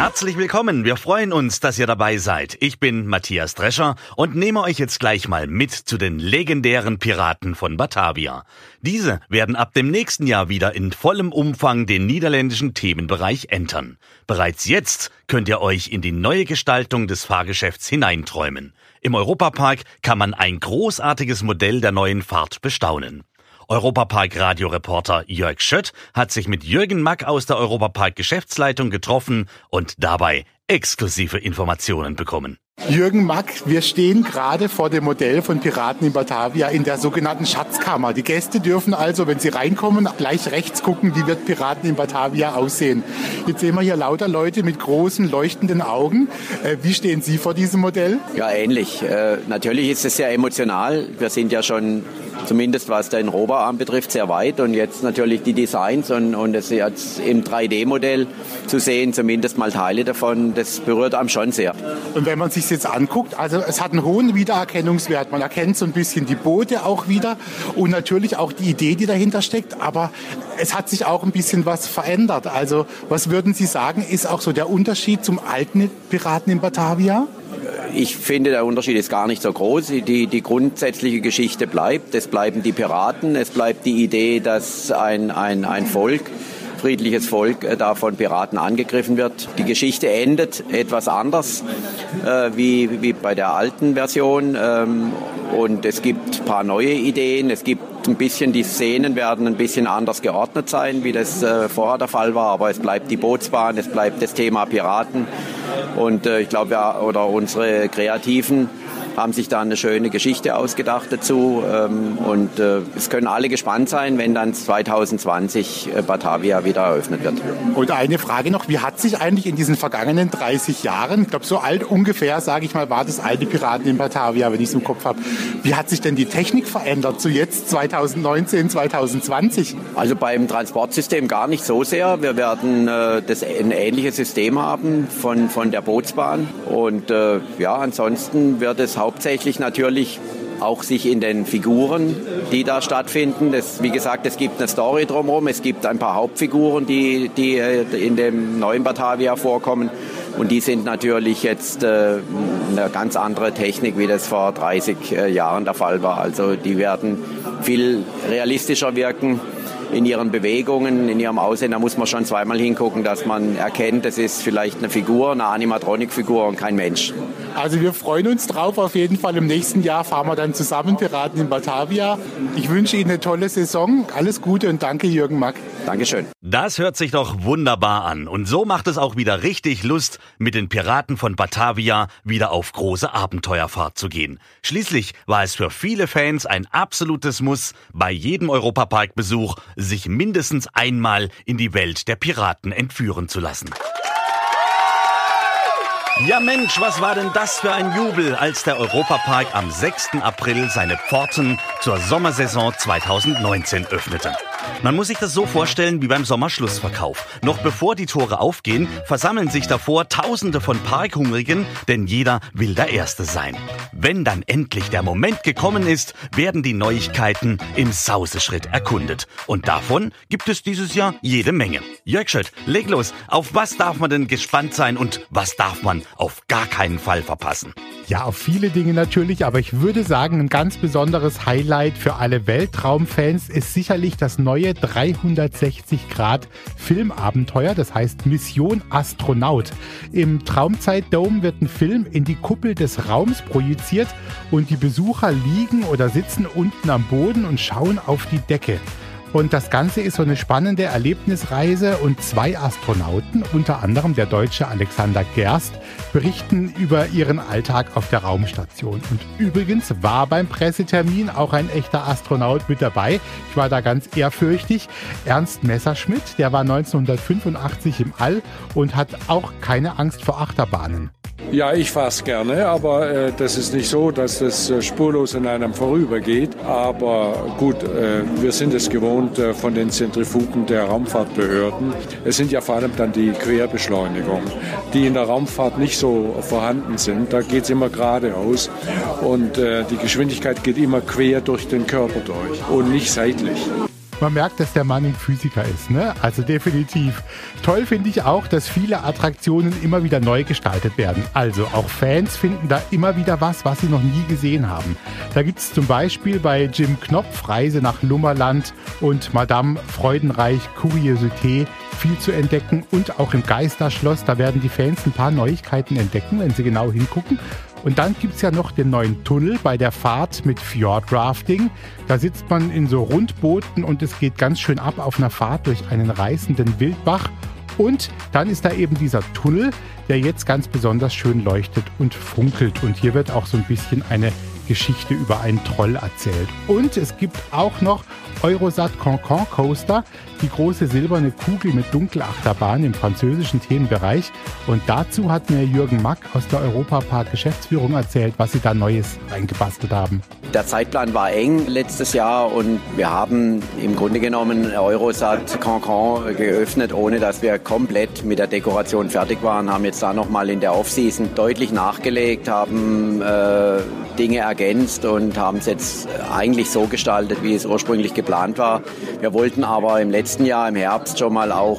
Herzlich willkommen, wir freuen uns, dass ihr dabei seid. Ich bin Matthias Drescher und nehme euch jetzt gleich mal mit zu den legendären Piraten von Batavia. Diese werden ab dem nächsten Jahr wieder in vollem Umfang den niederländischen Themenbereich entern. Bereits jetzt könnt ihr euch in die neue Gestaltung des Fahrgeschäfts hineinträumen. Im Europapark kann man ein großartiges Modell der neuen Fahrt bestaunen. Europapark-Radioreporter Jörg Schött hat sich mit Jürgen Mack aus der Europapark-Geschäftsleitung getroffen und dabei exklusive Informationen bekommen. Jürgen Mack, wir stehen gerade vor dem Modell von Piraten in Batavia in der sogenannten Schatzkammer. Die Gäste dürfen also, wenn sie reinkommen, gleich rechts gucken, wie wird Piraten in Batavia aussehen. Jetzt sehen wir hier lauter Leute mit großen, leuchtenden Augen. Äh, wie stehen Sie vor diesem Modell? Ja, ähnlich. Äh, natürlich ist es sehr emotional. Wir sind ja schon zumindest was den Roboarm betrifft, sehr weit. Und jetzt natürlich die Designs und, und es jetzt im 3D-Modell zu sehen, zumindest mal Teile davon, das berührt einem schon sehr. Und wenn man sich jetzt anguckt, also es hat einen hohen Wiedererkennungswert. Man erkennt so ein bisschen die Boote auch wieder und natürlich auch die Idee, die dahinter steckt. Aber es hat sich auch ein bisschen was verändert. Also was würden Sie sagen, ist auch so der Unterschied zum alten Piraten in Batavia? Ich finde, der Unterschied ist gar nicht so groß. Die, die grundsätzliche Geschichte bleibt. Es bleiben die Piraten. Es bleibt die Idee, dass ein, ein, ein Volk friedliches Volk äh, da von Piraten angegriffen wird. Die Geschichte endet etwas anders äh, wie, wie bei der alten Version ähm, und es gibt ein paar neue Ideen. Es gibt ein bisschen, die Szenen werden ein bisschen anders geordnet sein, wie das äh, vorher der Fall war, aber es bleibt die Bootsbahn, es bleibt das Thema Piraten und äh, ich glaube, ja, oder unsere Kreativen haben sich da eine schöne Geschichte ausgedacht dazu. Ähm, und äh, es können alle gespannt sein, wenn dann 2020 äh, Batavia wieder eröffnet wird. Und eine Frage noch, wie hat sich eigentlich in diesen vergangenen 30 Jahren, ich glaube so alt ungefähr, sage ich mal, war das alte Piraten in Batavia, wenn ich es im Kopf habe, wie hat sich denn die Technik verändert zu jetzt 2019, 2020? Also beim Transportsystem gar nicht so sehr. Wir werden äh, das, ein ähnliches System haben von, von der Bootsbahn. Und äh, ja, ansonsten wird es hauptsächlich natürlich auch sich in den Figuren, die da stattfinden. Das, wie gesagt, es gibt eine Story drumherum, es gibt ein paar Hauptfiguren, die, die äh, in dem neuen Batavia vorkommen. Und die sind natürlich jetzt äh, eine ganz andere Technik, wie das vor 30 äh, Jahren der Fall war. Also die werden viel realistischer wirken in ihren Bewegungen, in ihrem Aussehen, da muss man schon zweimal hingucken, dass man erkennt, das ist vielleicht eine Figur, eine Animatronik-Figur und kein Mensch. Also wir freuen uns drauf. Auf jeden Fall im nächsten Jahr fahren wir dann zusammen Piraten in Batavia. Ich wünsche Ihnen eine tolle Saison. Alles Gute und danke Jürgen Mack. Dankeschön. Das hört sich doch wunderbar an. Und so macht es auch wieder richtig Lust, mit den Piraten von Batavia wieder auf große Abenteuerfahrt zu gehen. Schließlich war es für viele Fans ein absolutes Muss, bei jedem Europaparkbesuch sich mindestens einmal in die Welt der Piraten entführen zu lassen. Ja Mensch, was war denn das für ein Jubel, als der Europapark am 6. April seine Pforten zur Sommersaison 2019 öffnete. Man muss sich das so vorstellen wie beim Sommerschlussverkauf. Noch bevor die Tore aufgehen, versammeln sich davor Tausende von Parkhungrigen, denn jeder will der Erste sein. Wenn dann endlich der Moment gekommen ist, werden die Neuigkeiten im Sauseschritt erkundet. Und davon gibt es dieses Jahr jede Menge. Jörg Schött, leg los. Auf was darf man denn gespannt sein und was darf man auf gar keinen Fall verpassen? Ja, auf viele Dinge natürlich, aber ich würde sagen, ein ganz besonderes Highlight für alle Weltraumfans ist sicherlich das neue 360 Grad Filmabenteuer, das heißt Mission Astronaut. Im Traumzeitdome wird ein Film in die Kuppel des Raums projiziert und die Besucher liegen oder sitzen unten am Boden und schauen auf die Decke. Und das Ganze ist so eine spannende Erlebnisreise und zwei Astronauten, unter anderem der deutsche Alexander Gerst, berichten über ihren Alltag auf der Raumstation. Und übrigens war beim Pressetermin auch ein echter Astronaut mit dabei. Ich war da ganz ehrfürchtig. Ernst Messerschmidt, der war 1985 im All und hat auch keine Angst vor Achterbahnen. Ja, ich fahre es gerne, aber äh, das ist nicht so, dass das äh, spurlos an einem vorübergeht. Aber gut, äh, wir sind es gewohnt äh, von den Zentrifugen der Raumfahrtbehörden. Es sind ja vor allem dann die Querbeschleunigungen, die in der Raumfahrt nicht so vorhanden sind. Da geht es immer geradeaus und äh, die Geschwindigkeit geht immer quer durch den Körper durch und nicht seitlich. Man merkt, dass der Mann ein Physiker ist, ne? Also definitiv. Toll finde ich auch, dass viele Attraktionen immer wieder neu gestaltet werden. Also auch Fans finden da immer wieder was, was sie noch nie gesehen haben. Da gibt es zum Beispiel bei Jim Knopf Reise nach Lummerland und Madame Freudenreich Curiosité viel zu entdecken und auch im Geisterschloss, da werden die Fans ein paar Neuigkeiten entdecken, wenn sie genau hingucken. Und dann gibt es ja noch den neuen Tunnel bei der Fahrt mit Fjordrafting. Da sitzt man in so Rundbooten und es geht ganz schön ab auf einer Fahrt durch einen reißenden Wildbach. Und dann ist da eben dieser Tunnel, der jetzt ganz besonders schön leuchtet und funkelt. Und hier wird auch so ein bisschen eine Geschichte über einen Troll erzählt. Und es gibt auch noch Eurosat Cancan Coaster, die große silberne Kugel mit Dunkelachterbahn im französischen Themenbereich. Und dazu hat mir Jürgen Mack aus der Europapark Geschäftsführung erzählt, was sie da Neues reingebastelt haben. Der Zeitplan war eng letztes Jahr und wir haben im Grunde genommen Eurosat Cancan geöffnet, ohne dass wir komplett mit der Dekoration fertig waren, haben jetzt da nochmal in der Offseason deutlich nachgelegt, haben äh, Dinge ergänzt und haben es jetzt eigentlich so gestaltet, wie es ursprünglich geplant war. Wir wollten aber im letzten Jahr, im Herbst, schon mal auch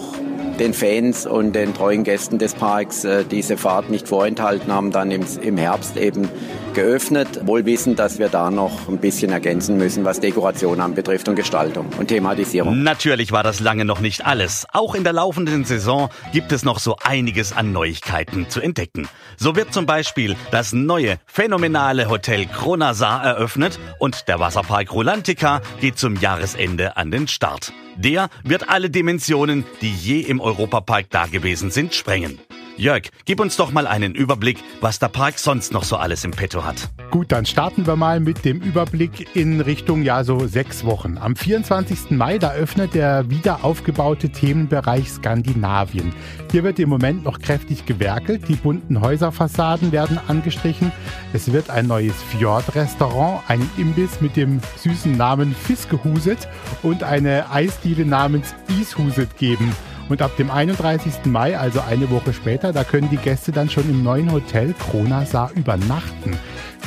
den Fans und den treuen Gästen des Parks äh, diese Fahrt nicht vorenthalten haben, dann im, im Herbst eben geöffnet, wohl wissend, dass wir da noch ein bisschen ergänzen müssen, was Dekoration anbetrifft und Gestaltung und Thematisierung. Natürlich war das lange noch nicht alles. Auch in der laufenden Saison gibt es noch so einiges an Neuigkeiten zu entdecken. So wird zum Beispiel das neue, phänomenale Hotel Kronasar eröffnet und der Wasserpark Rolantica geht zum Jahresende an den Start. Der wird alle Dimensionen, die je im Europapark dagewesen sind, sprengen. Jörg, gib uns doch mal einen Überblick, was der Park sonst noch so alles im Petto hat. Gut, dann starten wir mal mit dem Überblick in Richtung, ja, so sechs Wochen. Am 24. Mai, da öffnet der wieder aufgebaute Themenbereich Skandinavien. Hier wird im Moment noch kräftig gewerkelt. Die bunten Häuserfassaden werden angestrichen. Es wird ein neues Fjord-Restaurant, einen Imbiss mit dem süßen Namen Fiskehuset und eine Eisdiele namens Ishuset geben. Und ab dem 31. Mai, also eine Woche später, da können die Gäste dann schon im neuen Hotel Kronasar übernachten.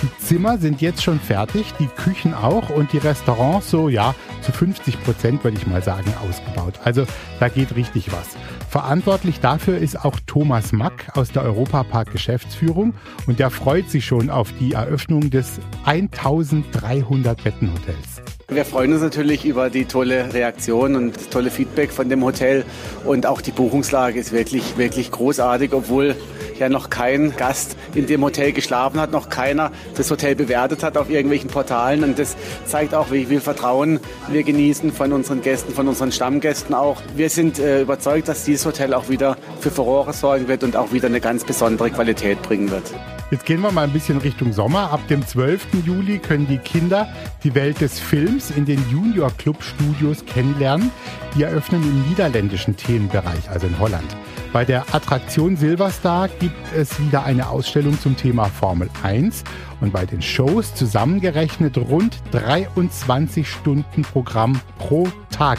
Die Zimmer sind jetzt schon fertig, die Küchen auch und die Restaurants so, ja, zu 50 Prozent würde ich mal sagen, ausgebaut. Also da geht richtig was. Verantwortlich dafür ist auch Thomas Mack aus der Europapark Geschäftsführung und der freut sich schon auf die Eröffnung des 1300 Bettenhotels. Wir freuen uns natürlich über die tolle Reaktion und das tolle Feedback von dem Hotel. Und auch die Buchungslage ist wirklich, wirklich großartig, obwohl ja noch kein Gast in dem Hotel geschlafen hat, noch keiner das Hotel bewertet hat auf irgendwelchen Portalen. Und das zeigt auch, wie viel Vertrauen wir genießen von unseren Gästen, von unseren Stammgästen auch. Wir sind äh, überzeugt, dass dieses Hotel auch wieder für Furore sorgen wird und auch wieder eine ganz besondere Qualität bringen wird. Jetzt gehen wir mal ein bisschen Richtung Sommer. Ab dem 12. Juli können die Kinder die Welt des Films in den Junior Club Studios kennenlernen. Die eröffnen im niederländischen Themenbereich, also in Holland. Bei der Attraktion Silverstar gibt es wieder eine Ausstellung zum Thema Formel 1 und bei den Shows zusammengerechnet rund 23 Stunden Programm pro Tag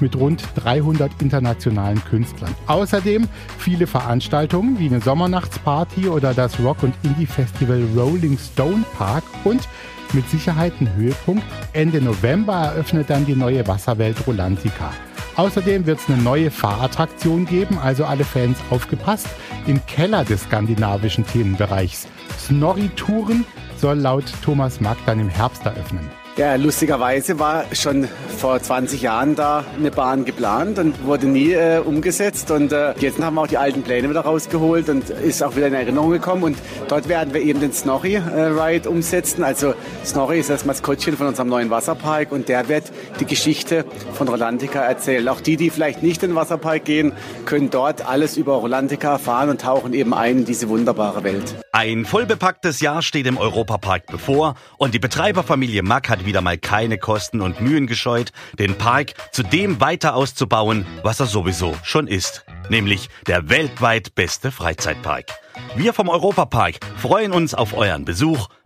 mit rund 300 internationalen Künstlern. Außerdem viele Veranstaltungen wie eine Sommernachtsparty oder das Rock- und Indie-Festival Rolling Stone Park und mit Sicherheit ein Höhepunkt. Ende November eröffnet dann die neue Wasserwelt Rolantica. Außerdem wird es eine neue Fahrattraktion geben, also alle Fans aufgepasst, im Keller des skandinavischen Themenbereichs. Snorri-Touren soll laut Thomas Mack dann im Herbst eröffnen. Ja, lustigerweise war schon vor 20 Jahren da eine Bahn geplant und wurde nie äh, umgesetzt. Und äh, jetzt haben wir auch die alten Pläne wieder rausgeholt und ist auch wieder in Erinnerung gekommen. Und dort werden wir eben den Snorri-Ride äh, umsetzen. Also Snorri ist das Maskottchen von unserem neuen Wasserpark und der wird die Geschichte von Rolantica erzählen. Auch die, die vielleicht nicht in den Wasserpark gehen, können dort alles über Rolantica erfahren und tauchen eben ein in diese wunderbare Welt. Ein vollbepacktes Jahr steht im Europapark bevor und die Betreiberfamilie Mack hat wieder mal keine Kosten und Mühen gescheut, den Park zu dem weiter auszubauen, was er sowieso schon ist, nämlich der weltweit beste Freizeitpark. Wir vom Europapark freuen uns auf euren Besuch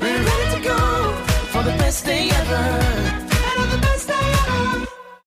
We're ready to go for the best day ever.